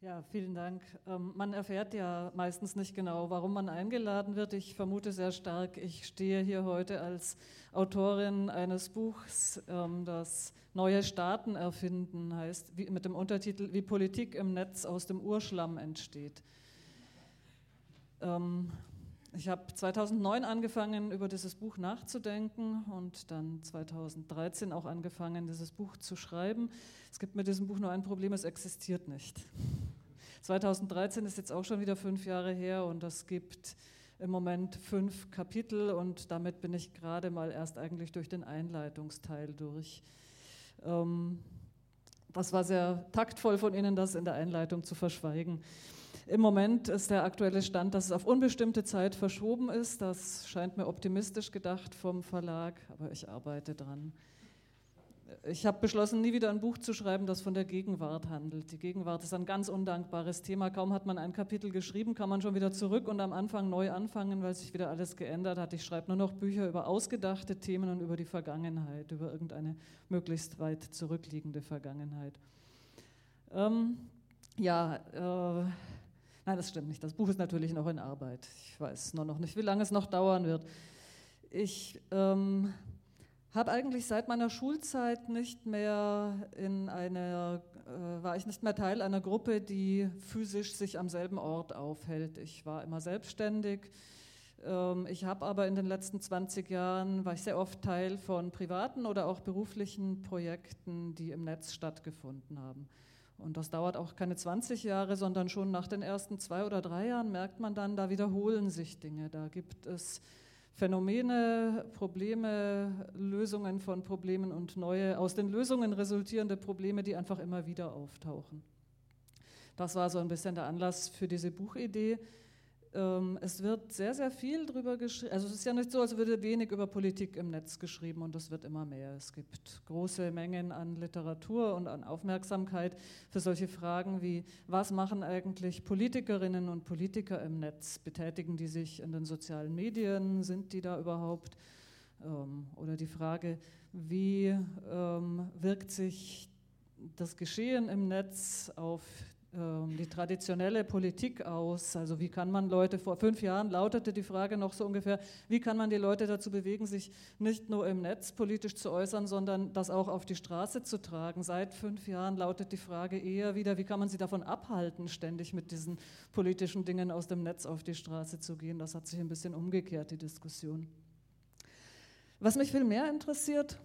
Ja, vielen Dank. Ähm, man erfährt ja meistens nicht genau, warum man eingeladen wird. Ich vermute sehr stark, ich stehe hier heute als Autorin eines Buchs, ähm, das Neue Staaten erfinden heißt, mit dem Untertitel Wie Politik im Netz aus dem Urschlamm entsteht. Ich habe 2009 angefangen, über dieses Buch nachzudenken und dann 2013 auch angefangen, dieses Buch zu schreiben. Es gibt mit diesem Buch nur ein Problem, es existiert nicht. 2013 ist jetzt auch schon wieder fünf Jahre her und es gibt im Moment fünf Kapitel und damit bin ich gerade mal erst eigentlich durch den Einleitungsteil durch. Ähm, das war sehr taktvoll von Ihnen, das in der Einleitung zu verschweigen. Im Moment ist der aktuelle Stand, dass es auf unbestimmte Zeit verschoben ist. Das scheint mir optimistisch gedacht vom Verlag, aber ich arbeite dran. Ich habe beschlossen, nie wieder ein Buch zu schreiben, das von der Gegenwart handelt. Die Gegenwart ist ein ganz undankbares Thema. Kaum hat man ein Kapitel geschrieben, kann man schon wieder zurück und am Anfang neu anfangen, weil sich wieder alles geändert hat. Ich schreibe nur noch Bücher über ausgedachte Themen und über die Vergangenheit, über irgendeine möglichst weit zurückliegende Vergangenheit. Ähm, ja, äh, Nein, das stimmt nicht. Das Buch ist natürlich noch in Arbeit. Ich weiß nur noch nicht, wie lange es noch dauern wird. Ich ähm, habe eigentlich seit meiner Schulzeit nicht mehr in einer, äh, war ich nicht mehr Teil einer Gruppe, die physisch sich am selben Ort aufhält. Ich war immer selbstständig. Ähm, ich habe aber in den letzten 20 Jahren, war ich sehr oft Teil von privaten oder auch beruflichen Projekten, die im Netz stattgefunden haben. Und das dauert auch keine 20 Jahre, sondern schon nach den ersten zwei oder drei Jahren merkt man dann, da wiederholen sich Dinge. Da gibt es Phänomene, Probleme, Lösungen von Problemen und neue, aus den Lösungen resultierende Probleme, die einfach immer wieder auftauchen. Das war so ein bisschen der Anlass für diese Buchidee. Ähm, es wird sehr, sehr viel darüber geschrieben. Also es ist ja nicht so, als würde wenig über Politik im Netz geschrieben und es wird immer mehr. Es gibt große Mengen an Literatur und an Aufmerksamkeit für solche Fragen wie, was machen eigentlich Politikerinnen und Politiker im Netz? Betätigen die sich in den sozialen Medien? Sind die da überhaupt? Ähm, oder die Frage, wie ähm, wirkt sich das Geschehen im Netz auf die traditionelle Politik aus? Also wie kann man Leute, vor fünf Jahren lautete die Frage noch so ungefähr, wie kann man die Leute dazu bewegen, sich nicht nur im Netz politisch zu äußern, sondern das auch auf die Straße zu tragen? Seit fünf Jahren lautet die Frage eher wieder, wie kann man sie davon abhalten, ständig mit diesen politischen Dingen aus dem Netz auf die Straße zu gehen? Das hat sich ein bisschen umgekehrt, die Diskussion. Was mich viel mehr interessiert,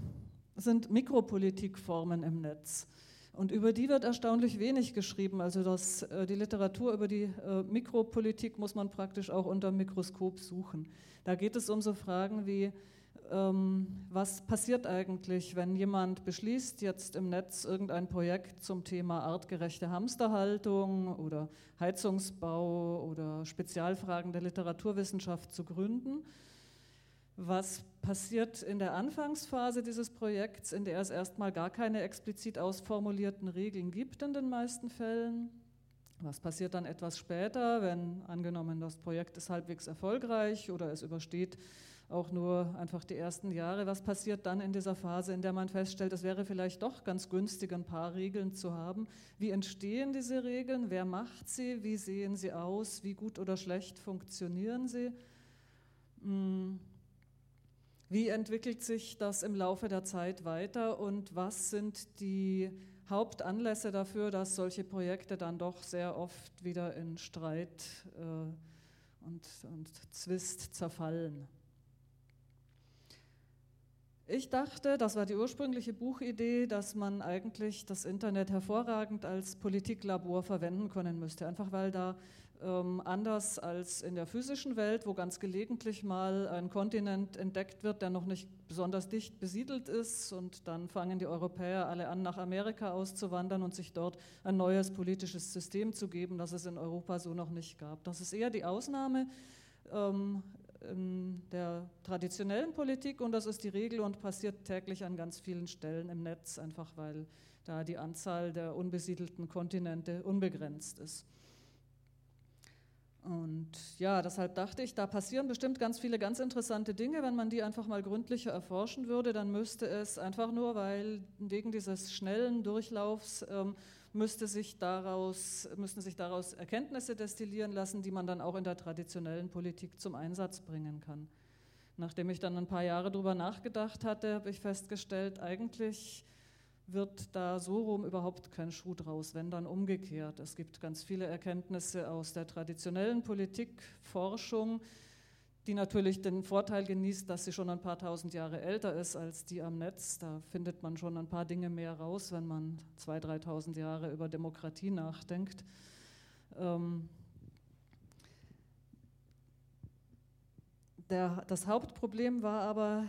sind Mikropolitikformen im Netz. Und über die wird erstaunlich wenig geschrieben. Also das, äh, die Literatur über die äh, Mikropolitik muss man praktisch auch unter dem Mikroskop suchen. Da geht es um so Fragen wie, ähm, was passiert eigentlich, wenn jemand beschließt, jetzt im Netz irgendein Projekt zum Thema artgerechte Hamsterhaltung oder Heizungsbau oder Spezialfragen der Literaturwissenschaft zu gründen was passiert in der Anfangsphase dieses Projekts, in der es erstmal gar keine explizit ausformulierten Regeln gibt in den meisten Fällen? Was passiert dann etwas später, wenn angenommen das Projekt ist halbwegs erfolgreich oder es übersteht auch nur einfach die ersten Jahre? Was passiert dann in dieser Phase, in der man feststellt, es wäre vielleicht doch ganz günstig, ein paar Regeln zu haben? Wie entstehen diese Regeln? Wer macht sie? Wie sehen sie aus? Wie gut oder schlecht funktionieren sie? Hm. Wie entwickelt sich das im Laufe der Zeit weiter und was sind die Hauptanlässe dafür, dass solche Projekte dann doch sehr oft wieder in Streit äh, und, und Zwist zerfallen? Ich dachte, das war die ursprüngliche Buchidee, dass man eigentlich das Internet hervorragend als Politiklabor verwenden können müsste, einfach weil da ähm, anders als in der physischen Welt, wo ganz gelegentlich mal ein Kontinent entdeckt wird, der noch nicht besonders dicht besiedelt ist und dann fangen die Europäer alle an, nach Amerika auszuwandern und sich dort ein neues politisches System zu geben, das es in Europa so noch nicht gab. Das ist eher die Ausnahme. Ähm, der traditionellen Politik und das ist die Regel und passiert täglich an ganz vielen Stellen im Netz, einfach weil da die Anzahl der unbesiedelten Kontinente unbegrenzt ist. Und ja, deshalb dachte ich, da passieren bestimmt ganz viele ganz interessante Dinge. Wenn man die einfach mal gründlicher erforschen würde, dann müsste es einfach nur, weil wegen dieses schnellen Durchlaufs ähm, müsste sich daraus, müssten sich daraus Erkenntnisse destillieren lassen, die man dann auch in der traditionellen Politik zum Einsatz bringen kann. Nachdem ich dann ein paar Jahre darüber nachgedacht hatte, habe ich festgestellt, eigentlich wird da so rum überhaupt kein Schuh draus, wenn dann umgekehrt. Es gibt ganz viele Erkenntnisse aus der traditionellen Politikforschung, die natürlich den Vorteil genießt, dass sie schon ein paar tausend Jahre älter ist als die am Netz. Da findet man schon ein paar Dinge mehr raus, wenn man zwei, dreitausend Jahre über Demokratie nachdenkt. Ähm der, das Hauptproblem war aber,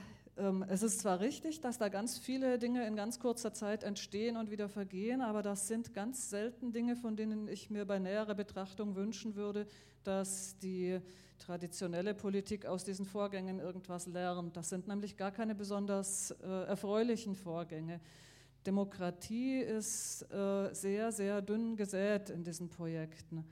es ist zwar richtig, dass da ganz viele Dinge in ganz kurzer Zeit entstehen und wieder vergehen, aber das sind ganz selten Dinge, von denen ich mir bei näherer Betrachtung wünschen würde, dass die traditionelle Politik aus diesen Vorgängen irgendwas lernt. Das sind nämlich gar keine besonders äh, erfreulichen Vorgänge. Demokratie ist äh, sehr, sehr dünn gesät in diesen Projekten.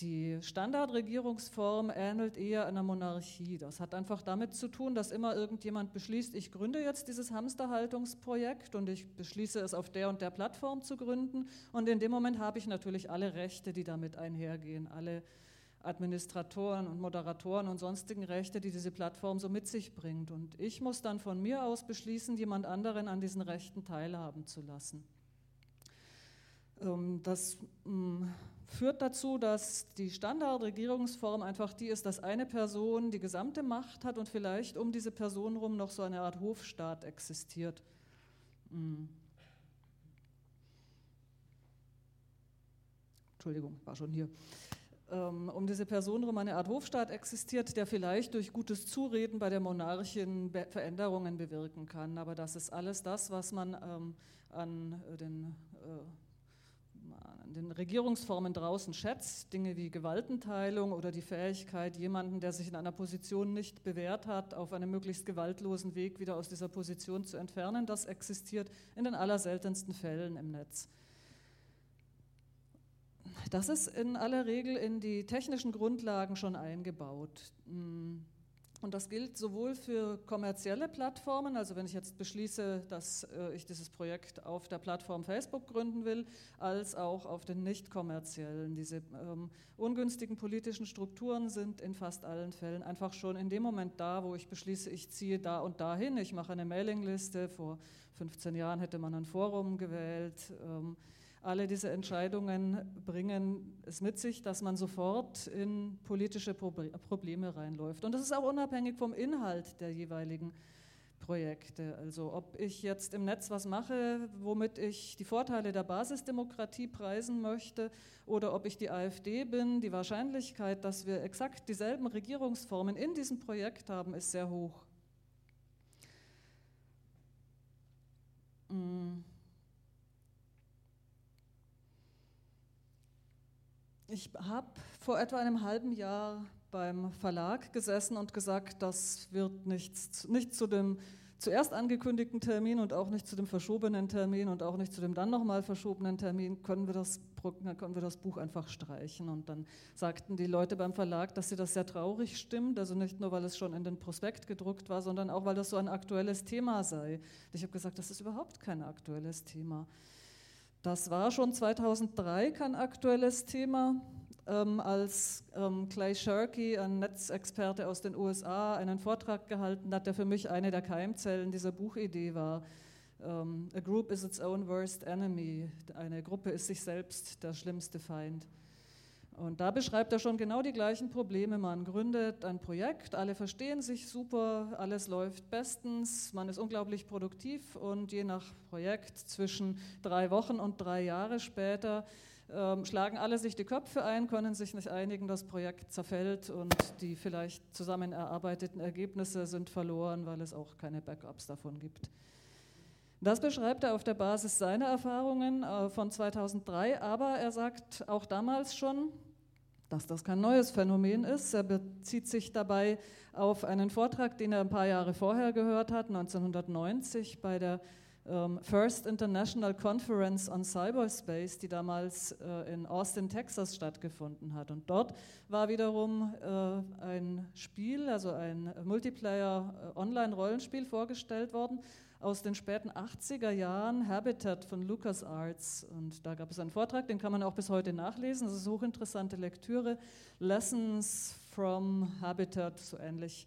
Die Standardregierungsform ähnelt eher einer Monarchie. Das hat einfach damit zu tun, dass immer irgendjemand beschließt, ich gründe jetzt dieses Hamsterhaltungsprojekt und ich beschließe es auf der und der Plattform zu gründen. Und in dem Moment habe ich natürlich alle Rechte, die damit einhergehen, alle Administratoren und Moderatoren und sonstigen Rechte, die diese Plattform so mit sich bringt. Und ich muss dann von mir aus beschließen, jemand anderen an diesen Rechten teilhaben zu lassen. Ähm, das mm, führt dazu, dass die Standardregierungsform einfach die ist, dass eine Person die gesamte Macht hat und vielleicht um diese Person herum noch so eine Art Hofstaat existiert. Mm. Entschuldigung, war schon hier. Ähm, um diese Person herum eine Art Hofstaat existiert, der vielleicht durch gutes Zureden bei der Monarchin Veränderungen bewirken kann. Aber das ist alles das, was man ähm, an den äh, den Regierungsformen draußen schätzt, Dinge wie Gewaltenteilung oder die Fähigkeit, jemanden, der sich in einer Position nicht bewährt hat, auf einem möglichst gewaltlosen Weg wieder aus dieser Position zu entfernen, das existiert in den allerseltensten Fällen im Netz. Das ist in aller Regel in die technischen Grundlagen schon eingebaut. Und das gilt sowohl für kommerzielle Plattformen, also wenn ich jetzt beschließe, dass äh, ich dieses Projekt auf der Plattform Facebook gründen will, als auch auf den nicht kommerziellen. Diese ähm, ungünstigen politischen Strukturen sind in fast allen Fällen einfach schon in dem Moment da, wo ich beschließe, ich ziehe da und dahin, ich mache eine Mailingliste. Vor 15 Jahren hätte man ein Forum gewählt. Ähm, alle diese Entscheidungen bringen es mit sich, dass man sofort in politische Probleme reinläuft. Und das ist auch unabhängig vom Inhalt der jeweiligen Projekte. Also ob ich jetzt im Netz was mache, womit ich die Vorteile der Basisdemokratie preisen möchte, oder ob ich die AfD bin, die Wahrscheinlichkeit, dass wir exakt dieselben Regierungsformen in diesem Projekt haben, ist sehr hoch. Mm. Ich habe vor etwa einem halben Jahr beim Verlag gesessen und gesagt, das wird nichts, nicht zu dem zuerst angekündigten Termin und auch nicht zu dem verschobenen Termin und auch nicht zu dem dann nochmal verschobenen Termin, können wir, das, können wir das Buch einfach streichen. Und dann sagten die Leute beim Verlag, dass sie das sehr traurig stimmt, also nicht nur, weil es schon in den Prospekt gedruckt war, sondern auch, weil das so ein aktuelles Thema sei. Ich habe gesagt, das ist überhaupt kein aktuelles Thema. Das war schon 2003 kein aktuelles Thema, ähm, als ähm, Clay Shirky, ein Netzexperte aus den USA, einen Vortrag gehalten hat, der für mich eine der Keimzellen dieser Buchidee war. Ähm, A group is its own worst enemy. Eine Gruppe ist sich selbst der schlimmste Feind. Und da beschreibt er schon genau die gleichen Probleme. Man gründet ein Projekt, alle verstehen sich super, alles läuft bestens, man ist unglaublich produktiv und je nach Projekt zwischen drei Wochen und drei Jahre später ähm, schlagen alle sich die Köpfe ein, können sich nicht einigen, das Projekt zerfällt und die vielleicht zusammen erarbeiteten Ergebnisse sind verloren, weil es auch keine Backups davon gibt. Das beschreibt er auf der Basis seiner Erfahrungen äh, von 2003, aber er sagt auch damals schon, dass das kein neues Phänomen ist. Er bezieht sich dabei auf einen Vortrag, den er ein paar Jahre vorher gehört hat, 1990 bei der ähm, First International Conference on Cyberspace, die damals äh, in Austin, Texas stattgefunden hat. Und dort war wiederum äh, ein Spiel, also ein Multiplayer-Online-Rollenspiel vorgestellt worden, aus den späten 80er Jahren, Habitat von LucasArts. Und da gab es einen Vortrag, den kann man auch bis heute nachlesen. Das ist hochinteressante Lektüre. Lessons from Habitat, so ähnlich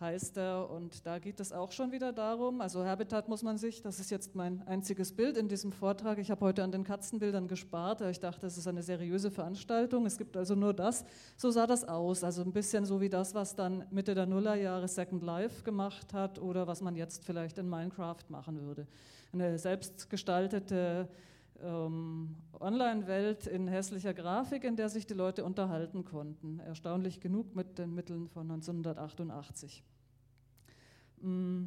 heißt er. Und da geht es auch schon wieder darum, also Habitat muss man sich, das ist jetzt mein einziges Bild in diesem Vortrag. Ich habe heute an den Katzenbildern gespart, ich dachte, es ist eine seriöse Veranstaltung. Es gibt also nur das. So sah das aus, also ein bisschen so wie das, was dann Mitte der Nullerjahre Second Life gemacht hat oder was man jetzt vielleicht in Minecraft machen würde. Eine selbstgestaltete ähm, Online-Welt in hässlicher Grafik, in der sich die Leute unterhalten konnten. Erstaunlich genug mit den Mitteln von 1988. Mm.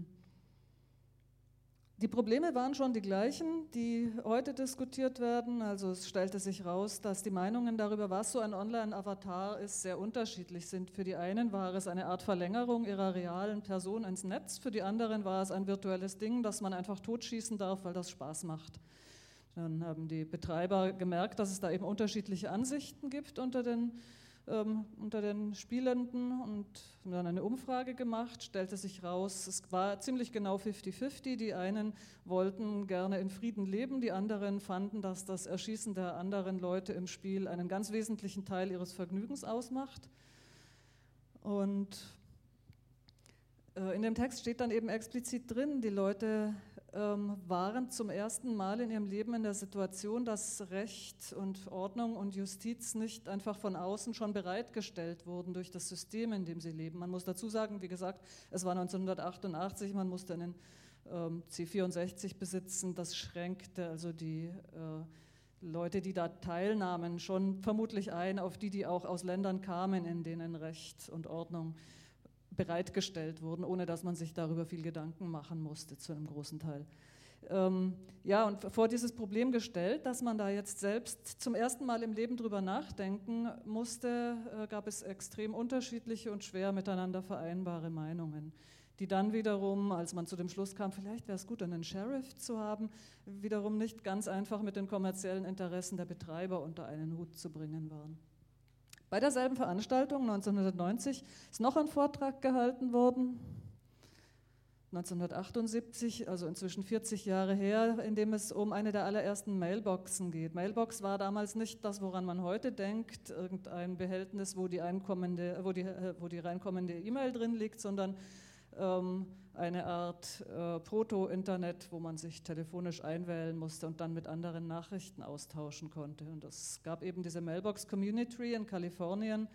Die Probleme waren schon die gleichen, die heute diskutiert werden. Also es stellte sich raus, dass die Meinungen darüber, was so ein Online-Avatar ist, sehr unterschiedlich sind. Für die einen war es eine Art Verlängerung ihrer realen Person ins Netz, für die anderen war es ein virtuelles Ding, das man einfach totschießen darf, weil das Spaß macht. Dann haben die Betreiber gemerkt, dass es da eben unterschiedliche Ansichten gibt unter den, ähm, unter den Spielenden und haben dann eine Umfrage gemacht, stellte sich raus, es war ziemlich genau 50-50. Die einen wollten gerne in Frieden leben, die anderen fanden, dass das Erschießen der anderen Leute im Spiel einen ganz wesentlichen Teil ihres Vergnügens ausmacht. Und äh, in dem Text steht dann eben explizit drin, die Leute waren zum ersten Mal in ihrem Leben in der Situation, dass Recht und Ordnung und Justiz nicht einfach von außen schon bereitgestellt wurden durch das System, in dem sie leben. Man muss dazu sagen, wie gesagt, es war 1988, man musste einen ähm, C64 besitzen, das schränkte also die äh, Leute, die da teilnahmen, schon vermutlich ein auf die, die auch aus Ländern kamen, in denen Recht und Ordnung äh, bereitgestellt wurden, ohne dass man sich darüber viel Gedanken machen musste, zu einem großen Teil. Ähm, ja, und vor dieses Problem gestellt, dass man da jetzt selbst zum ersten Mal im Leben drüber nachdenken musste, äh, gab es extrem unterschiedliche und schwer miteinander vereinbare Meinungen, die dann wiederum, als man zu dem Schluss kam, vielleicht wäre es gut, einen Sheriff zu haben, wiederum nicht ganz einfach mit den kommerziellen Interessen der Betreiber unter einen Hut zu bringen waren. Bei derselben Veranstaltung 1990 ist noch ein Vortrag gehalten worden, 1978, also inzwischen 40 Jahre her, in dem es um eine der allerersten Mailboxen geht. Mailbox war damals nicht das, woran man heute denkt, irgendein Behältnis, wo die, einkommende, wo die, wo die reinkommende E-Mail drin liegt, sondern ähm, eine Art äh, Proto-Internet, wo man sich telefonisch einwählen musste und dann mit anderen Nachrichten austauschen konnte. Und es gab eben diese Mailbox Community in Kalifornien,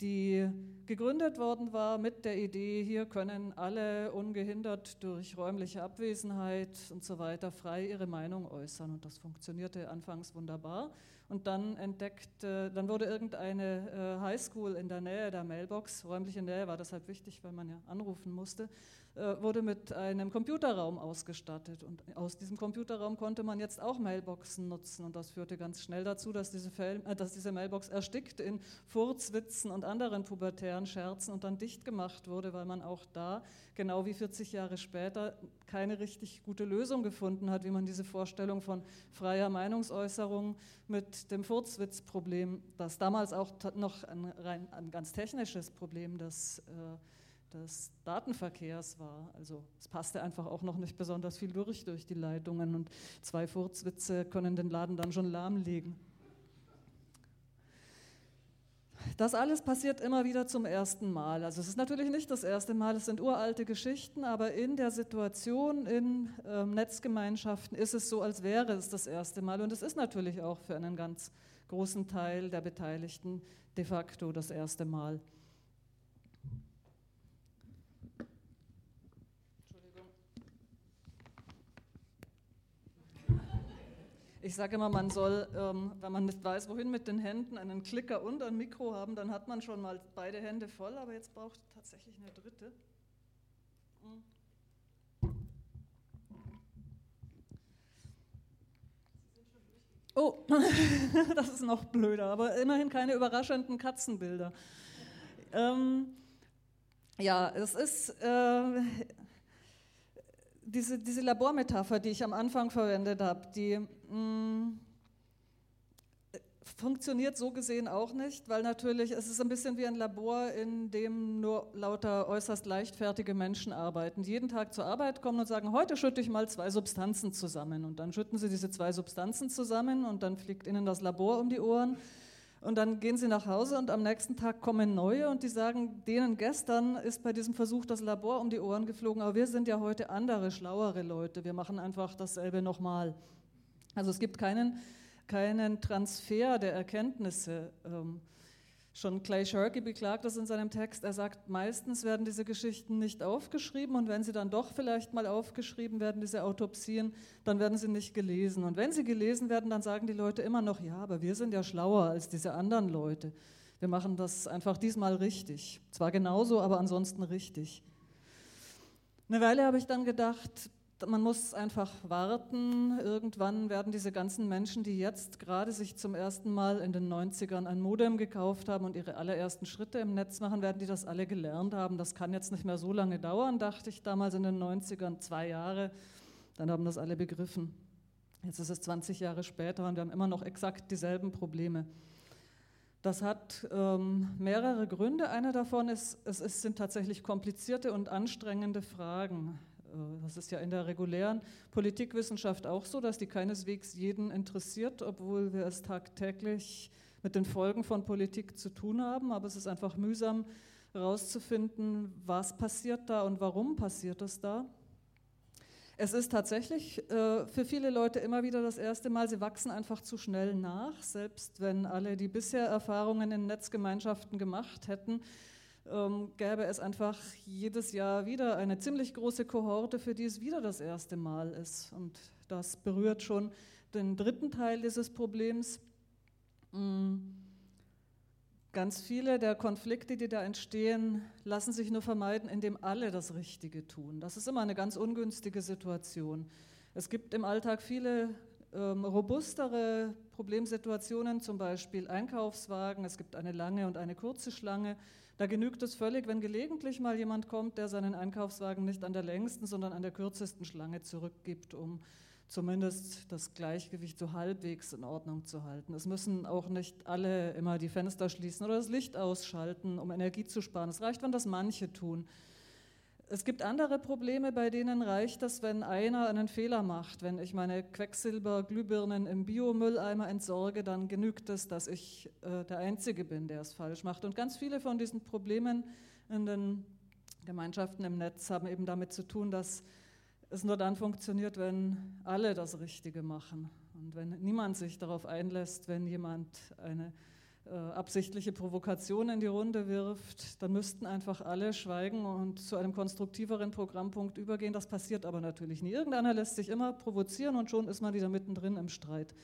die gegründet worden war mit der Idee, hier können alle ungehindert durch räumliche Abwesenheit und so weiter frei ihre Meinung äußern. Und das funktionierte anfangs wunderbar. Und dann entdeckte, dann wurde irgendeine äh, Highschool in der Nähe der Mailbox, räumliche Nähe war deshalb wichtig, weil man ja anrufen musste, wurde mit einem Computerraum ausgestattet. Und aus diesem Computerraum konnte man jetzt auch Mailboxen nutzen. Und das führte ganz schnell dazu, dass diese, Fel äh, dass diese Mailbox erstickte in Furzwitzen und anderen pubertären Scherzen und dann dicht gemacht wurde, weil man auch da, genau wie 40 Jahre später, keine richtig gute Lösung gefunden hat, wie man diese Vorstellung von freier Meinungsäußerung mit dem Furzwitzproblem, das damals auch noch ein, rein, ein ganz technisches Problem, das äh, des Datenverkehrs war. Also es passte einfach auch noch nicht besonders viel durch durch die Leitungen und zwei Furzwitze können den Laden dann schon lahmlegen. Das alles passiert immer wieder zum ersten Mal. Also es ist natürlich nicht das erste Mal, es sind uralte Geschichten, aber in der Situation in ähm, Netzgemeinschaften ist es so, als wäre es das erste Mal. Und es ist natürlich auch für einen ganz großen Teil der Beteiligten de facto das erste Mal. Ich sage immer, man soll, ähm, wenn man nicht weiß, wohin mit den Händen, einen Klicker und ein Mikro haben, dann hat man schon mal beide Hände voll, aber jetzt braucht tatsächlich eine dritte. Hm. Oh, das ist noch blöder, aber immerhin keine überraschenden Katzenbilder. Ähm, ja, es ist, äh, diese, diese Labormetapher, die ich am Anfang verwendet habe, die mh, mm, funktioniert so gesehen auch nicht, weil natürlich es ist ein bisschen wie ein Labor, in dem nur lauter äußerst leichtfertige Menschen arbeiten, die jeden Tag zur Arbeit kommen und sagen, heute schütte ich mal zwei Substanzen zusammen. Und dann schütten sie diese zwei Substanzen zusammen und dann fliegt ihnen das Labor um die Ohren. Und dann gehen sie nach Hause und am nächsten Tag kommen neue und die sagen, denen gestern ist bei diesem Versuch das Labor um die Ohren geflogen, aber wir sind ja heute andere, schlauere Leute. Wir machen einfach dasselbe nochmal. Also es gibt keinen keinen Transfer der Erkenntnisse. Ähm, schon Clay Shirky beklagt das in seinem Text. Er sagt, meistens werden diese Geschichten nicht aufgeschrieben und wenn sie dann doch vielleicht mal aufgeschrieben werden, diese Autopsien, dann werden sie nicht gelesen. Und wenn sie gelesen werden, dann sagen die Leute immer noch, ja, aber wir sind ja schlauer als diese anderen Leute. Wir machen das einfach diesmal richtig. Zwar genauso, aber ansonsten richtig. Eine Weile habe ich dann gedacht, man muss einfach warten. Irgendwann werden diese ganzen Menschen, die jetzt gerade sich zum ersten Mal in den 90ern ein Modem gekauft haben und ihre allerersten Schritte im Netz machen, werden die das alle gelernt haben. Das kann jetzt nicht mehr so lange dauern, dachte ich damals in den 90ern, zwei Jahre. Dann haben das alle begriffen. Jetzt ist es 20 Jahre später und wir haben immer noch exakt dieselben Probleme. Das hat ähm, mehrere Gründe. Einer davon ist, es ist, sind tatsächlich komplizierte und anstrengende Fragen. Äh, das ist ja in der regulären Politikwissenschaft auch so, dass die keineswegs jeden interessiert, obwohl wir es tagtäglich mit den Folgen von Politik zu tun haben. Aber es ist einfach mühsam herauszufinden, was passiert da und warum passiert es da. Es ist tatsächlich äh, für viele Leute immer wieder das erste Mal, sie wachsen einfach zu schnell nach, selbst wenn alle, die bisher Erfahrungen in Netzgemeinschaften gemacht hätten, ähm, gäbe es einfach jedes Jahr wieder eine ziemlich große Kohorte, für die es wieder das erste Mal ist. Und das berührt schon den dritten Teil dieses Problems. Mm. Ganz viele der Konflikte, die da entstehen, lassen sich nur vermeiden, indem alle das Richtige tun. Das ist immer eine ganz ungünstige Situation. Es gibt im Alltag viele ähm, robustere Problemsituationen, zum Beispiel Einkaufswagen. Es gibt eine lange und eine kurze Schlange. Da genügt es völlig, wenn gelegentlich mal jemand kommt, der seinen Einkaufswagen nicht an der längsten, sondern an der kürzesten Schlange zurückgibt, um zumindest das Gleichgewicht so halbwegs in Ordnung zu halten. Es müssen auch nicht alle immer die Fenster schließen oder das Licht ausschalten, um Energie zu sparen. Es reicht, wenn das manche tun. Es gibt andere Probleme, bei denen reicht es, wenn einer einen Fehler macht. Wenn ich meine Quecksilberglühbirnen im Biomülleimer entsorge, dann genügt es, dass ich äh, der Einzige bin, der es falsch macht. Und ganz viele von diesen Problemen in den Gemeinschaften im Netz haben eben damit zu tun, dass es nur dann funktioniert, wenn alle das Richtige machen und wenn niemand sich darauf einlässt, wenn jemand eine absichtliche Provokation in die Runde wirft, dann müssten einfach alle schweigen und zu einem konstruktiveren Programmpunkt übergehen. Das passiert aber natürlich nie. Irgendeiner lässt sich immer provozieren und schon ist man wieder mittendrin im Streit.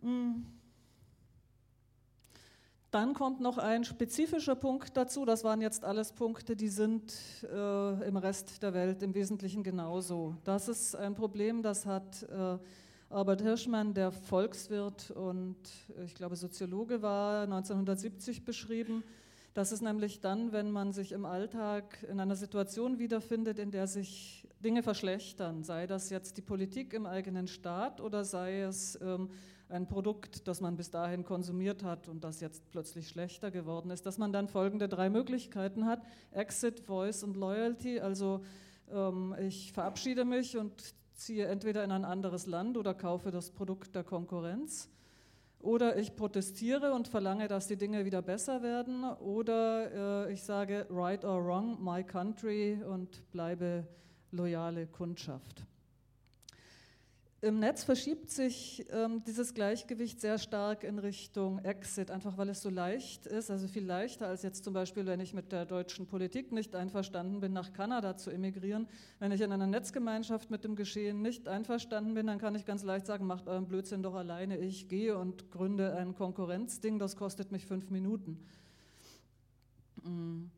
Hm. Dann kommt noch ein spezifischer Punkt dazu. Das waren jetzt alles Punkte, die sind äh, im Rest der Welt im Wesentlichen genauso. Das ist ein Problem, das hat äh, Albert Hirschmann, der Volkswirt und ich glaube Soziologe war, 1970 beschrieben. Das ist nämlich dann, wenn man sich im Alltag in einer Situation wiederfindet, in der sich Dinge verschlechtern, sei das jetzt die Politik im eigenen Staat oder sei es ähm, ein Produkt, das man bis dahin konsumiert hat und das jetzt plötzlich schlechter geworden ist, dass man dann folgende drei Möglichkeiten hat, Exit, Voice und Loyalty, also ähm, ich verabschiede mich und ziehe entweder in ein anderes Land oder kaufe das Produkt der Konkurrenz. Oder ich protestiere und verlange, dass die Dinge wieder besser werden. Oder äh, ich sage, right or wrong, my country und bleibe loyale Kundschaft. Im Netz verschiebt sich ähm, dieses Gleichgewicht sehr stark in Richtung Exit, einfach weil es so leicht ist, also viel leichter als jetzt zum Beispiel, wenn ich mit der deutschen Politik nicht einverstanden bin, nach Kanada zu emigrieren. Wenn ich in einer Netzgemeinschaft mit dem Geschehen nicht einverstanden bin, dann kann ich ganz leicht sagen, macht euren Blödsinn doch alleine, ich gehe und gründe ein Konkurrenzding, das kostet mich fünf Minuten. Mhm.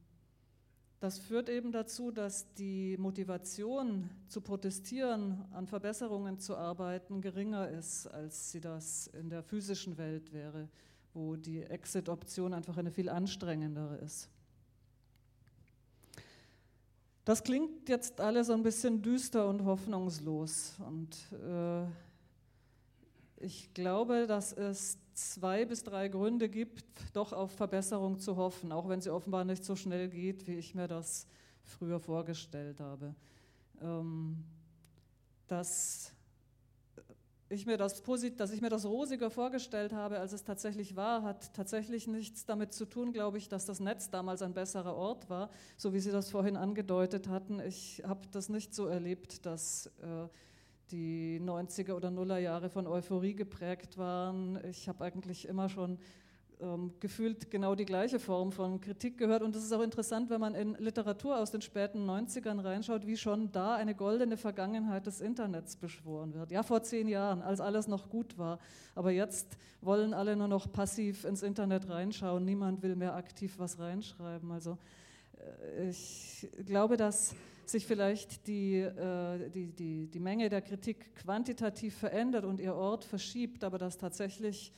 Das führt eben dazu, dass die Motivation zu protestieren, an Verbesserungen zu arbeiten, geringer ist, als sie das in der physischen Welt wäre, wo die Exit-Option einfach eine viel anstrengendere ist. Das klingt jetzt alles so ein bisschen düster und hoffnungslos. Und äh, Ich glaube, dass es zwei bis drei Gründe gibt, doch auf Verbesserung zu hoffen, auch wenn sie offenbar nicht so schnell geht, wie ich mir das früher vorgestellt habe. Ähm, dass ich mir das dass ich mir das rosiger vorgestellt habe, als es tatsächlich war, hat tatsächlich nichts damit zu tun, glaube ich, dass das Netz damals ein besserer Ort war, so wie Sie das vorhin angedeutet hatten. Ich habe das nicht so erlebt, dass äh, die 90er oder Nuller Jahre von Euphorie geprägt waren. Ich habe eigentlich immer schon ähm, gefühlt genau die gleiche Form von Kritik gehört. Und es ist auch interessant, wenn man in Literatur aus den späten 90ern reinschaut, wie schon da eine goldene Vergangenheit des Internets beschworen wird. Ja, vor zehn Jahren, als alles noch gut war. Aber jetzt wollen alle nur noch passiv ins Internet reinschauen. Niemand will mehr aktiv was reinschreiben. Also äh, ich glaube, dass sich vielleicht die, äh, die, die, die Menge der Kritik quantitativ verändert und ihr Ort verschiebt, aber dass tatsächlich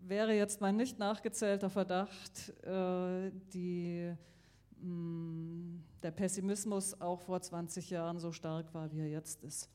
wäre jetzt mein nicht nachgezählter Verdacht, äh, die, mh, mm, der Pessimismus auch vor 20 Jahren so stark war, wie er jetzt ist.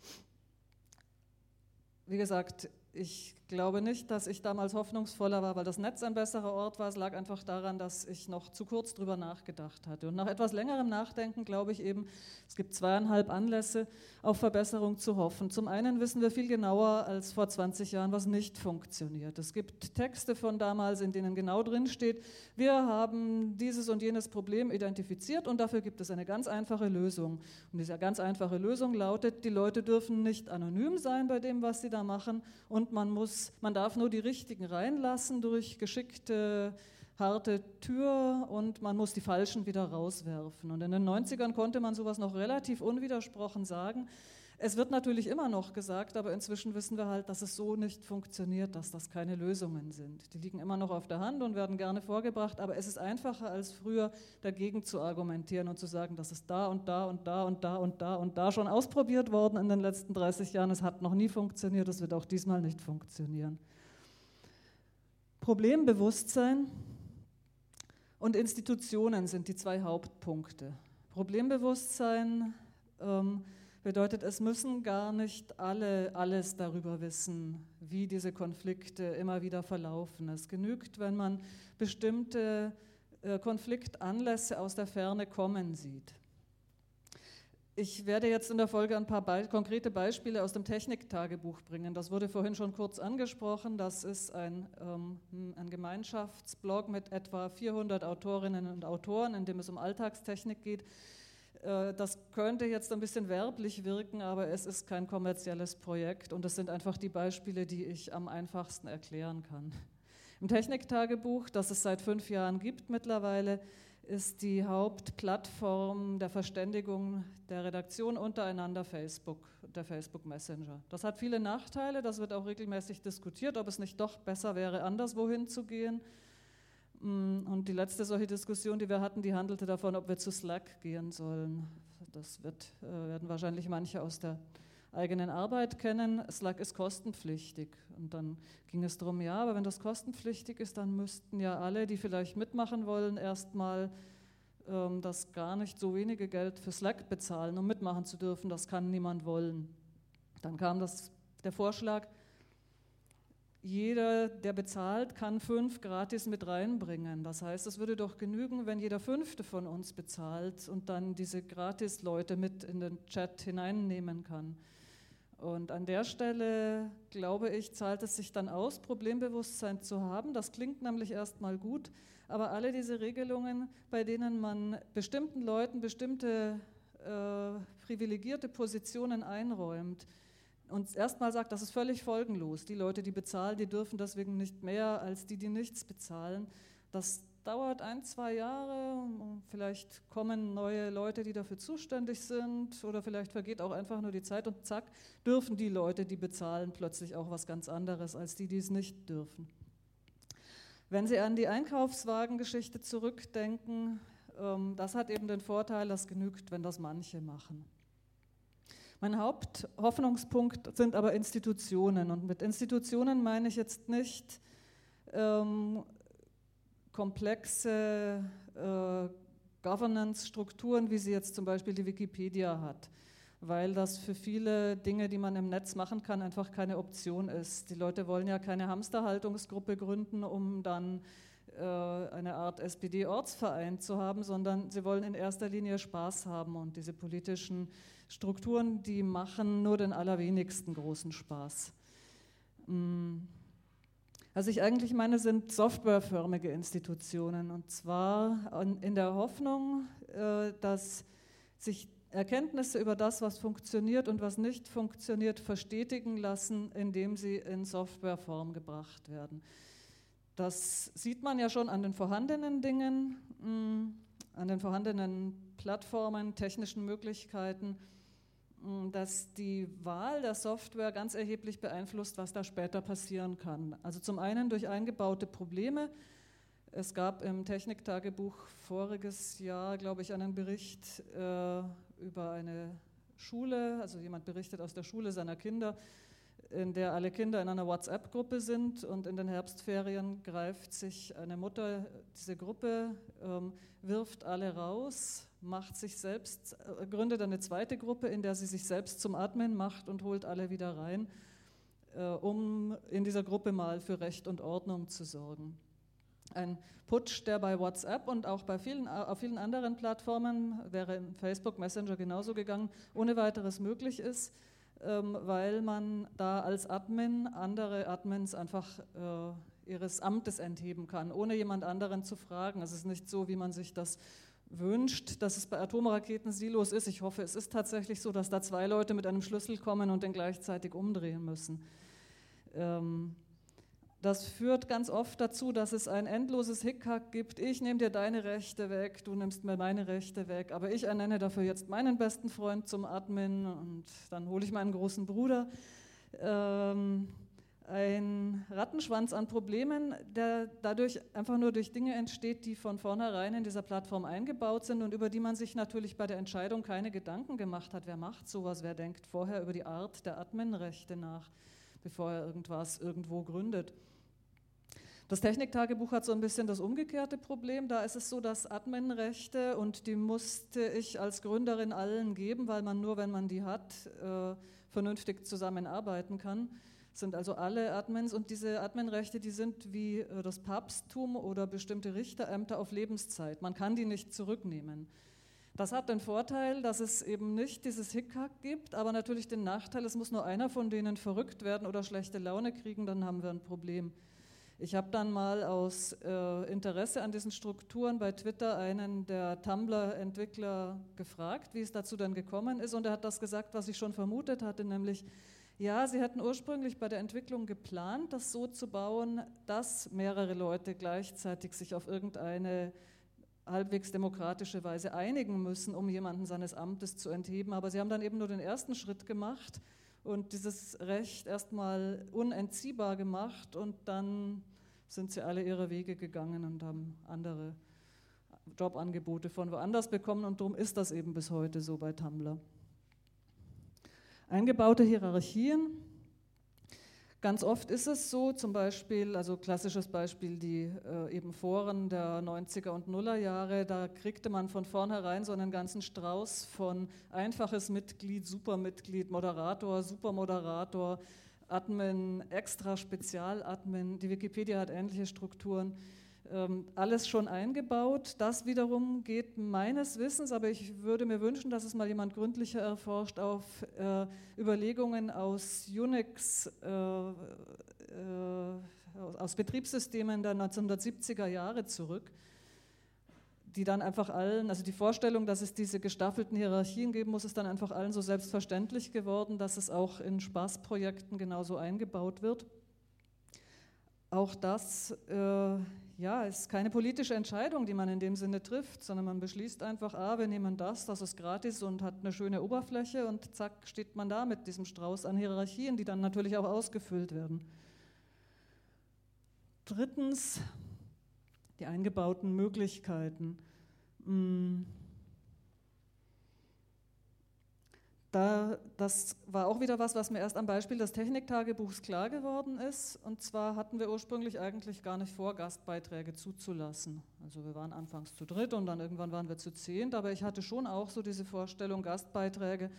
Wie gesagt, ich glaube nicht, dass ich damals hoffnungsvoller war, weil das Netz ein besserer Ort war. Es lag einfach daran, dass ich noch zu kurz drüber nachgedacht hatte. Und nach etwas längerem Nachdenken glaube ich eben, es gibt zweieinhalb Anlässe, auf Verbesserung zu hoffen. Zum einen wissen wir viel genauer als vor 20 Jahren, was nicht funktioniert. Es gibt Texte von damals, in denen genau drin steht, wir haben dieses und jenes Problem identifiziert und dafür gibt es eine ganz einfache Lösung. Und diese ganz einfache Lösung lautet, die Leute dürfen nicht anonym sein bei dem, was sie da machen und man muss man darf nur die richtigen reinlassen durch geschickte harte Tür und man muss die Falschen wieder rauswerfen. Und in den 90ern konnte man sowas noch relativ unwidersprochen sagen. Es wird natürlich immer noch gesagt, aber inzwischen wissen wir halt, dass es so nicht funktioniert, dass das keine Lösungen sind. Die liegen immer noch auf der Hand und werden gerne vorgebracht, aber es ist einfacher als früher dagegen zu argumentieren und zu sagen, das ist da und da und da und da und da und da schon ausprobiert worden in den letzten 30 Jahren. Es hat noch nie funktioniert, es wird auch diesmal nicht funktionieren. Problembewusstsein und Institutionen sind die zwei Hauptpunkte. Problembewusstsein ähm, bedeutet, es müssen gar nicht alle alles darüber wissen, wie diese Konflikte immer wieder verlaufen. Es genügt, wenn man bestimmte äh, Konfliktanlässe aus der Ferne kommen sieht. Ich werde jetzt in der Folge ein paar Be konkrete Beispiele aus dem Techniktagebuch bringen. Das wurde vorhin schon kurz angesprochen. Das ist ein, ähm, ein Gemeinschaftsblog mit etwa 400 Autorinnen und Autoren, in dem es um Alltagstechnik geht. Äh, das könnte jetzt ein bisschen werblich wirken, aber es ist kein kommerzielles Projekt und es sind einfach die Beispiele, die ich am einfachsten erklären kann. Im Techniktagebuch, das es seit fünf Jahren gibt mittlerweile, ist die Hauptplattform der Verständigung der Redaktion untereinander Facebook, der Facebook Messenger. Das hat viele Nachteile, das wird auch regelmäßig diskutiert, ob es nicht doch besser wäre, anderswohin zu gehen. Mm, und die letzte solche Diskussion, die wir hatten, die handelte davon, ob wir zu Slack gehen sollen. Das wird, äh, werden wahrscheinlich manche aus der eigenen Arbeit kennen. Slack ist kostenpflichtig. Und dann ging es darum, ja, aber wenn das kostenpflichtig ist, dann müssten ja alle, die vielleicht mitmachen wollen, erstmal ähm, das gar nicht so wenige Geld für Slack bezahlen, um mitmachen zu dürfen. Das kann niemand wollen. Dann kam das, der Vorschlag, jeder, der bezahlt, kann fünf gratis mit reinbringen. Das heißt, es würde doch genügen, wenn jeder Fünfte von uns bezahlt und dann diese Gratis-Leute mit in den Chat hineinnehmen kann. Und an der Stelle, glaube ich, zahlt es sich dann aus, Problembewusstsein zu haben. Das klingt nämlich erstmal gut, aber alle diese Regelungen, bei denen man bestimmten Leuten bestimmte äh, privilegierte Positionen einräumt, und erstmal sagt, das ist völlig folgenlos. Die Leute, die bezahlen, die dürfen deswegen nicht mehr als die, die nichts bezahlen. Das dauert ein, zwei Jahre. Vielleicht kommen neue Leute, die dafür zuständig sind. Oder vielleicht vergeht auch einfach nur die Zeit und zack, dürfen die Leute, die bezahlen, plötzlich auch was ganz anderes als die, die es nicht dürfen. Wenn Sie an die Einkaufswagengeschichte zurückdenken, ähm, das hat eben den Vorteil, das genügt, wenn das manche machen. Mein Haupthoffnungspunkt sind aber Institutionen. Und mit Institutionen meine ich jetzt nicht ähm, komplexe äh, Governance-Strukturen, wie sie jetzt zum Beispiel die Wikipedia hat, weil das für viele Dinge, die man im Netz machen kann, einfach keine Option ist. Die Leute wollen ja keine Hamsterhaltungsgruppe gründen, um dann äh, eine Art SPD-Ortsverein zu haben, sondern sie wollen in erster Linie Spaß haben und diese politischen Strukturen, die machen nur den allerwenigsten großen Spaß. Mm. Was ich eigentlich meine, sind softwareförmige Institutionen und zwar in der Hoffnung, äh, dass sich Erkenntnisse über das, was funktioniert und was nicht funktioniert, verstetigen lassen, indem sie in Softwareform gebracht werden. Das sieht man ja schon an den vorhandenen Dingen, mm, an den vorhandenen Plattformen, technischen Möglichkeiten, dass die Wahl der Software ganz erheblich beeinflusst, was da später passieren kann. Also zum einen durch eingebaute Probleme. Es gab im Techniktagebuch voriges Jahr, glaube ich, einen Bericht äh, über eine Schule, also jemand berichtet aus der Schule seiner Kinder, in der alle Kinder in einer WhatsApp-Gruppe sind und in den Herbstferien greift sich eine Mutter diese Gruppe, ähm, wirft alle raus, macht sich selbst, äh, gründet eine zweite Gruppe, in der sie sich selbst zum Admin macht und holt alle wieder rein, äh, um in dieser Gruppe mal für Recht und Ordnung zu sorgen. Ein Putsch, der bei WhatsApp und auch bei vielen, auf vielen anderen Plattformen, wäre in Facebook Messenger genauso gegangen, ohne weiteres möglich ist ähm, weil man da als Admin andere Admins einfach äh, ihres Amtes entheben kann, ohne jemand anderen zu fragen. Es ist nicht so, wie man sich das wünscht, dass es bei Atomraketen Silos ist. Ich hoffe, es ist tatsächlich so, dass da zwei Leute mit einem Schlüssel kommen und den gleichzeitig umdrehen müssen. Ähm, das führt ganz oft dazu, dass es ein endloses Hickhack gibt. Ich nehme dir deine Rechte weg, du nimmst mir meine Rechte weg, aber ich ernenne dafür jetzt meinen besten Freund zum Admin und dann hole ich meinen großen Bruder. Ähm, ein Rattenschwanz an Problemen, der dadurch einfach nur durch Dinge entsteht, die von vornherein in dieser Plattform eingebaut sind und über die man sich natürlich bei der Entscheidung keine Gedanken gemacht hat. Wer macht sowas? Wer denkt vorher über die Art der Adminrechte nach, bevor er irgendwas irgendwo gründet? Das Techniktagebuch hat so ein bisschen das umgekehrte Problem. Da ist es so, dass Adminrechte, und die musste ich als Gründerin allen geben, weil man nur, wenn man die hat, äh, vernünftig zusammenarbeiten kann, sind also alle Admins. Und diese Adminrechte, die sind wie äh, das Papsttum oder bestimmte Richterämter auf Lebenszeit. Man kann die nicht zurücknehmen. Das hat den Vorteil, dass es eben nicht dieses Hickhack gibt, aber natürlich den Nachteil, es muss nur einer von denen verrückt werden oder schlechte Laune kriegen, dann haben wir ein Problem. Ich habe dann mal aus äh, Interesse an diesen Strukturen bei Twitter einen der Tumblr-Entwickler gefragt, wie es dazu dann gekommen ist. Und er hat das gesagt, was ich schon vermutet hatte, nämlich, ja, sie hatten ursprünglich bei der Entwicklung geplant, das so zu bauen, dass mehrere Leute gleichzeitig sich auf irgendeine halbwegs demokratische Weise einigen müssen, um jemanden seines Amtes zu entheben. Aber sie haben dann eben nur den ersten Schritt gemacht und dieses Recht erstmal unentziehbar gemacht und dann sind sie alle ihre Wege gegangen und haben andere Jobangebote von woanders bekommen und darum ist das eben bis heute so bei Tumblr. Eingebaute Hierarchien Ganz oft ist es so, zum Beispiel, also klassisches Beispiel, die äh, eben Foren der 90er und Nuller Jahre, da kriegte man von vornherein so einen ganzen Strauß von einfaches Mitglied, Supermitglied, Moderator, Supermoderator, Admin, extra Spezialadmin. Die Wikipedia hat ähnliche Strukturen. Ähm, alles schon eingebaut. Das wiederum geht meines Wissens, aber ich würde mir wünschen, dass es mal jemand gründlicher erforscht, auf äh, Überlegungen aus Unix, äh, äh, aus Betriebssystemen der 1970er Jahre zurück, die dann einfach allen, also die Vorstellung, dass es diese gestaffelten Hierarchien geben muss, ist dann einfach allen so selbstverständlich geworden, dass es auch in Spaßprojekten genauso eingebaut wird. Auch das ja, ist keine politische Entscheidung, die man in dem Sinne trifft, sondern man beschließt einfach, ah, wir nehmen das, das ist gratis und hat eine schöne Oberfläche und zack, steht man da mit diesem Strauß an Hierarchien, die dann natürlich auch ausgefüllt werden. Drittens, die eingebauten Möglichkeiten. Hm. Da, das war auch wieder was, was mir erst am Beispiel des Techniktagebuchs klar geworden ist. Und zwar hatten wir ursprünglich eigentlich gar nicht vor, Gastbeiträge zuzulassen. Also wir waren anfangs zu dritt und dann irgendwann waren wir zu zehnt. Aber ich hatte schon auch so diese Vorstellung, Gastbeiträge,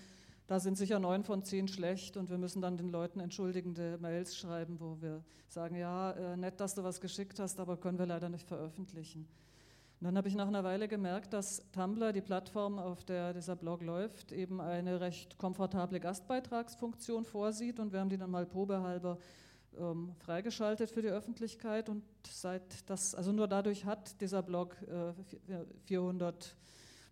da sind sicher neun von zehn schlecht und wir müssen dann den Leuten entschuldigende Mails schreiben, wo wir sagen, ja, äh, nett, dass du was geschickt hast, aber können wir leider nicht veröffentlichen. Und dann habe ich nach einer Weile gemerkt, dass Tumblr, die Plattform, auf der dieser Blog läuft, eben eine recht komfortable Gastbeitragsfunktion vorsieht. Und wir haben die dann mal probehalber ähm, freigeschaltet für die Öffentlichkeit. Und seit das, also nur dadurch hat dieser Blog äh, 400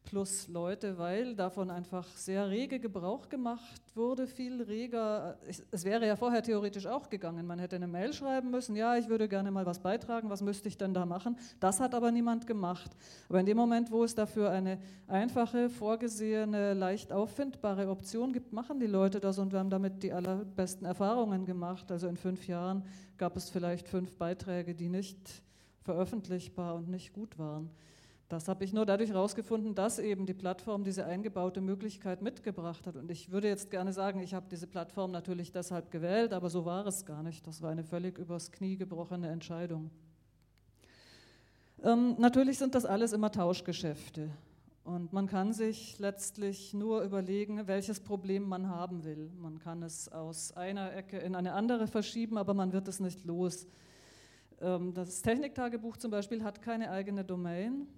plus Leute, weil davon einfach sehr rege Gebrauch gemacht wurde, viel reger. Es wäre ja vorher theoretisch auch gegangen. Man hätte eine Mail schreiben müssen, ja, ich würde gerne mal was beitragen, was müsste ich denn da machen? Das hat aber niemand gemacht. Aber in dem Moment, wo es dafür eine einfache, vorgesehene, leicht auffindbare Option gibt, machen die Leute das und wir haben damit die allerbesten Erfahrungen gemacht. Also in fünf Jahren gab es vielleicht fünf Beiträge, die nicht veröffentlichbar und nicht gut waren. Das habe ich nur dadurch herausgefunden, dass eben die Plattform diese eingebaute Möglichkeit mitgebracht hat. Und ich würde jetzt gerne sagen, ich habe diese Plattform natürlich deshalb gewählt, aber so war es gar nicht. Das war eine völlig übers Knie gebrochene Entscheidung. Ähm, natürlich sind das alles immer Tauschgeschäfte. Und man kann sich letztlich nur überlegen, welches Problem man haben will. Man kann es aus einer Ecke in eine andere verschieben, aber man wird es nicht los. Ähm, das Techniktagebuch zum Beispiel hat keine eigene Domain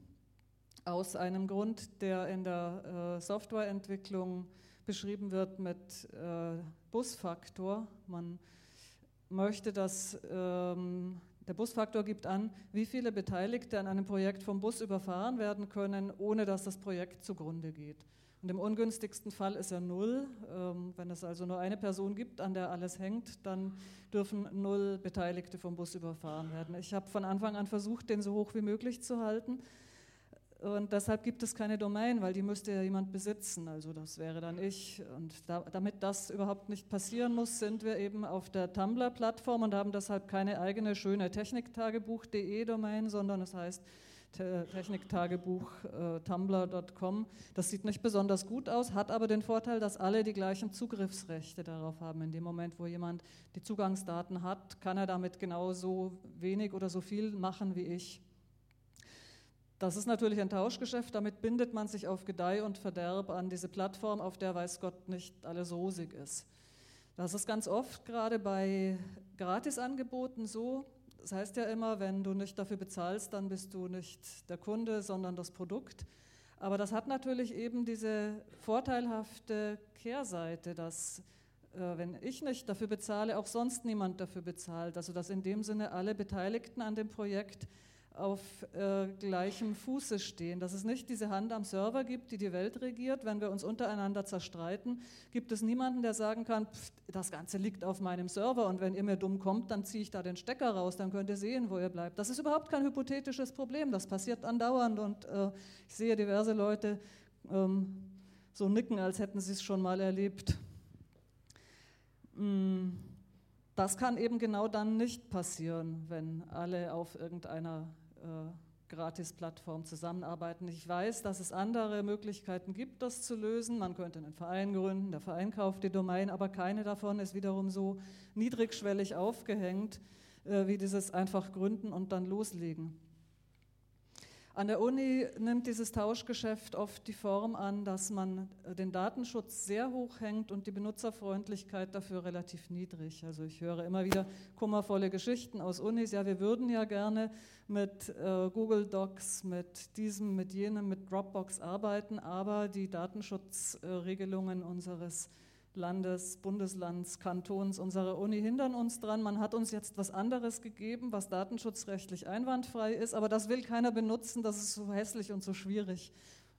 aus einem Grund, der in der äh, Softwareentwicklung beschrieben wird mit äh, Busfaktor. Man möchte, dass ähm, der Busfaktor gibt an, wie viele Beteiligte an einem Projekt vom Bus überfahren werden können, ohne dass das Projekt zugrunde geht. Und im ungünstigsten Fall ist er null. Ähm, wenn es also nur eine Person gibt, an der alles hängt, dann dürfen null Beteiligte vom Bus überfahren werden. Ich habe von Anfang an versucht, den so hoch wie möglich zu halten. Und deshalb gibt es keine Domain, weil die müsste ja jemand besitzen. Also das wäre dann ich. Und da, damit das überhaupt nicht passieren muss, sind wir eben auf der Tumblr-Plattform und haben deshalb keine eigene schöne Techniktagebuch.de Domain, sondern es heißt Techniktagebuch äh, tumblr.com. Das sieht nicht besonders gut aus, hat aber den Vorteil, dass alle die gleichen Zugriffsrechte darauf haben. In dem Moment, wo jemand die Zugangsdaten hat, kann er damit genauso wenig oder so viel machen wie ich. Das ist natürlich ein Tauschgeschäft, damit bindet man sich auf Gedeih und Verderb an diese Plattform, auf der weiß Gott nicht alles rosig ist. Das ist ganz oft gerade bei Gratisangeboten so. Das heißt ja immer, wenn du nicht dafür bezahlst, dann bist du nicht der Kunde, sondern das Produkt. Aber das hat natürlich eben diese vorteilhafte Kehrseite, dass äh, wenn ich nicht dafür bezahle, auch sonst niemand dafür bezahlt. Also dass in dem Sinne alle Beteiligten an dem Projekt auf äh, gleichem Fuße stehen, dass es nicht diese Hand am Server gibt, die die Welt regiert. Wenn wir uns untereinander zerstreiten, gibt es niemanden, der sagen kann, pff, das Ganze liegt auf meinem Server und wenn ihr mir dumm kommt, dann ziehe ich da den Stecker raus, dann könnt ihr sehen, wo ihr bleibt. Das ist überhaupt kein hypothetisches Problem, das passiert andauernd und äh, ich sehe diverse Leute ähm, so nicken, als hätten sie es schon mal erlebt. Mm. Das kann eben genau dann nicht passieren, wenn alle auf irgendeiner Gratis-Plattform zusammenarbeiten. Ich weiß, dass es andere Möglichkeiten gibt, das zu lösen. Man könnte einen Verein gründen, der Verein kauft die Domain, aber keine davon ist wiederum so niedrigschwellig aufgehängt äh, wie dieses einfach gründen und dann loslegen. An der Uni nimmt dieses Tauschgeschäft oft die Form an, dass man äh, den Datenschutz sehr hoch hängt und die Benutzerfreundlichkeit dafür relativ niedrig. Also ich höre immer wieder kummervolle Geschichten aus Unis. Ja, wir würden ja gerne mit äh, Google Docs, mit diesem, mit jenem, mit Dropbox arbeiten, aber die Datenschutzregelungen unseres Landes, Bundeslands, Kantons, unserer Uni hindern uns dran. Man hat uns jetzt was anderes gegeben, was datenschutzrechtlich einwandfrei ist, aber das will keiner benutzen, das ist so hässlich und so schwierig.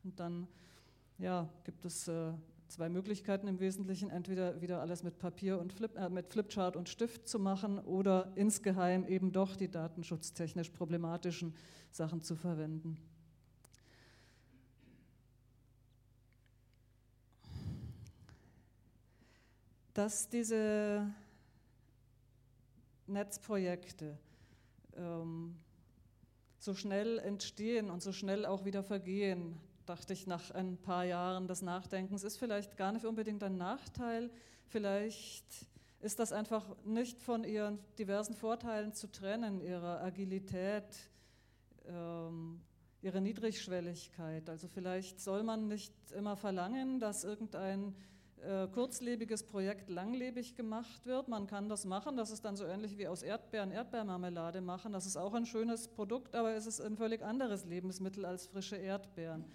Und dann ja, gibt es äh, zwei Möglichkeiten im Wesentlichen, entweder wieder alles mit Papier und Flip, äh, mit Flipchart und Stift zu machen oder insgeheim eben doch die datenschutztechnisch problematischen Sachen zu verwenden. Dass diese Netzprojekte ähm, so schnell entstehen und so schnell auch wieder vergehen, dachte ich nach ein paar Jahren des Nachdenkens, ist vielleicht gar nicht unbedingt ein Nachteil. Vielleicht ist das einfach nicht von ihren diversen Vorteilen zu trennen, ihrer Agilität, ähm, ihrer Niedrigschwelligkeit. Also vielleicht soll man nicht immer verlangen, dass irgendein äh, kurzlebiges Projekt langlebig gemacht wird. Man kann das machen, das ist dann so ähnlich wie aus Erdbeeren Erdbeermarmelade machen. Das ist auch ein schönes Produkt, aber es ist ein völlig anderes Lebensmittel als frische Erdbeeren.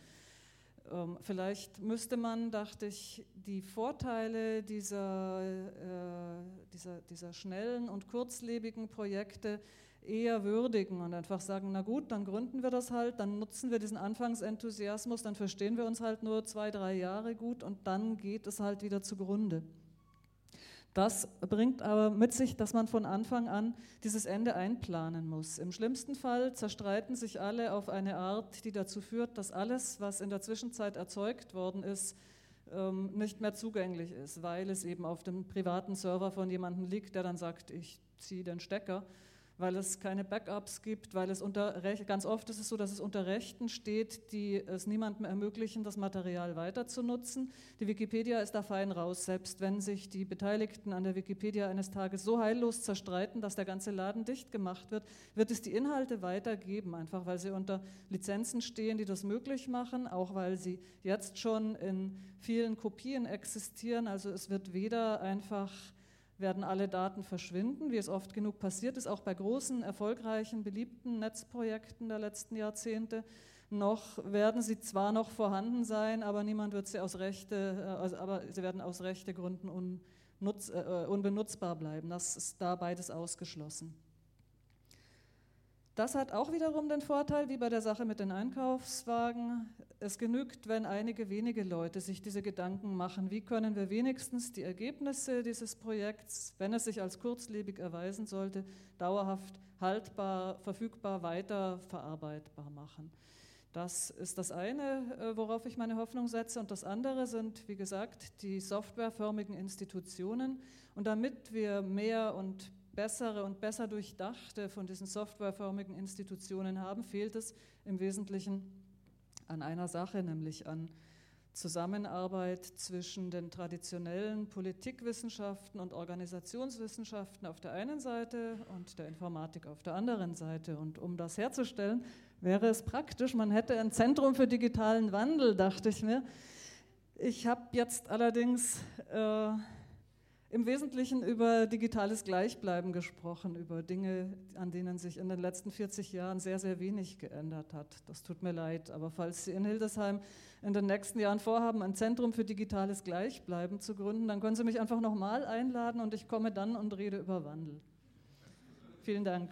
Ähm, vielleicht müsste man, dachte ich, die Vorteile dieser, äh, dieser, dieser schnellen und kurzlebigen Projekte eher würdigen und einfach sagen, na gut, dann gründen wir das halt, dann nutzen wir diesen Anfangsenthusiasmus, dann verstehen wir uns halt nur zwei, drei Jahre gut und dann geht es halt wieder zugrunde. Das bringt aber mit sich, dass man von Anfang an dieses Ende einplanen muss. Im schlimmsten Fall zerstreiten sich alle auf eine Art, die dazu führt, dass alles, was in der Zwischenzeit erzeugt worden ist, ähm, nicht mehr zugänglich ist, weil es eben auf dem privaten Server von jemandem liegt, der dann sagt, ich ziehe den Stecker weil es keine Backups gibt, weil es unter ganz oft ist es so, dass es unter Rechten steht, die es niemandem ermöglichen, das Material weiter zu nutzen. Die Wikipedia ist da fein raus, selbst wenn sich die Beteiligten an der Wikipedia eines Tages so heillos zerstreiten, dass der ganze Laden dicht gemacht wird, wird es die Inhalte weitergeben, einfach weil sie unter Lizenzen stehen, die das möglich machen, auch weil sie jetzt schon in vielen Kopien existieren. Also es wird weder einfach werden alle Daten verschwinden, wie es oft genug passiert ist, auch bei großen, erfolgreichen, beliebten Netzprojekten der letzten Jahrzehnte. Noch werden sie zwar noch vorhanden sein, aber niemand wird sie aus Rechte, äh, aber sie werden aus Rechtegründen unnutz, äh, unbenutzbar bleiben. Das ist da beides ausgeschlossen. Das hat auch wiederum den Vorteil, wie bei der Sache mit den Einkaufswagen, es genügt, wenn einige wenige Leute sich diese Gedanken machen, wie können wir wenigstens die Ergebnisse dieses Projekts, wenn es sich als kurzlebig erweisen sollte, dauerhaft haltbar, verfügbar, weiter verarbeitbar machen. Das ist das eine, äh, worauf ich meine Hoffnung setze. Und das andere sind, wie gesagt, die softwareförmigen Institutionen. Und damit wir mehr und bessere und besser durchdachte von diesen softwareförmigen Institutionen haben, fehlt es im Wesentlichen an einer Sache, nämlich an Zusammenarbeit zwischen den traditionellen Politikwissenschaften und Organisationswissenschaften auf der einen Seite und der Informatik auf der anderen Seite. Und um das herzustellen, wäre es praktisch, man hätte ein Zentrum für digitalen Wandel, dachte ich mir. Ich habe jetzt allerdings äh, im Wesentlichen über digitales Gleichbleiben gesprochen, über Dinge, an denen sich in den letzten 40 Jahren sehr, sehr wenig geändert hat. Das tut mir leid, aber falls Sie in Hildesheim in den nächsten Jahren vorhaben, ein Zentrum für digitales Gleichbleiben zu gründen, dann können Sie mich einfach nochmal einladen und ich komme dann und rede über Wandel. Vielen Dank.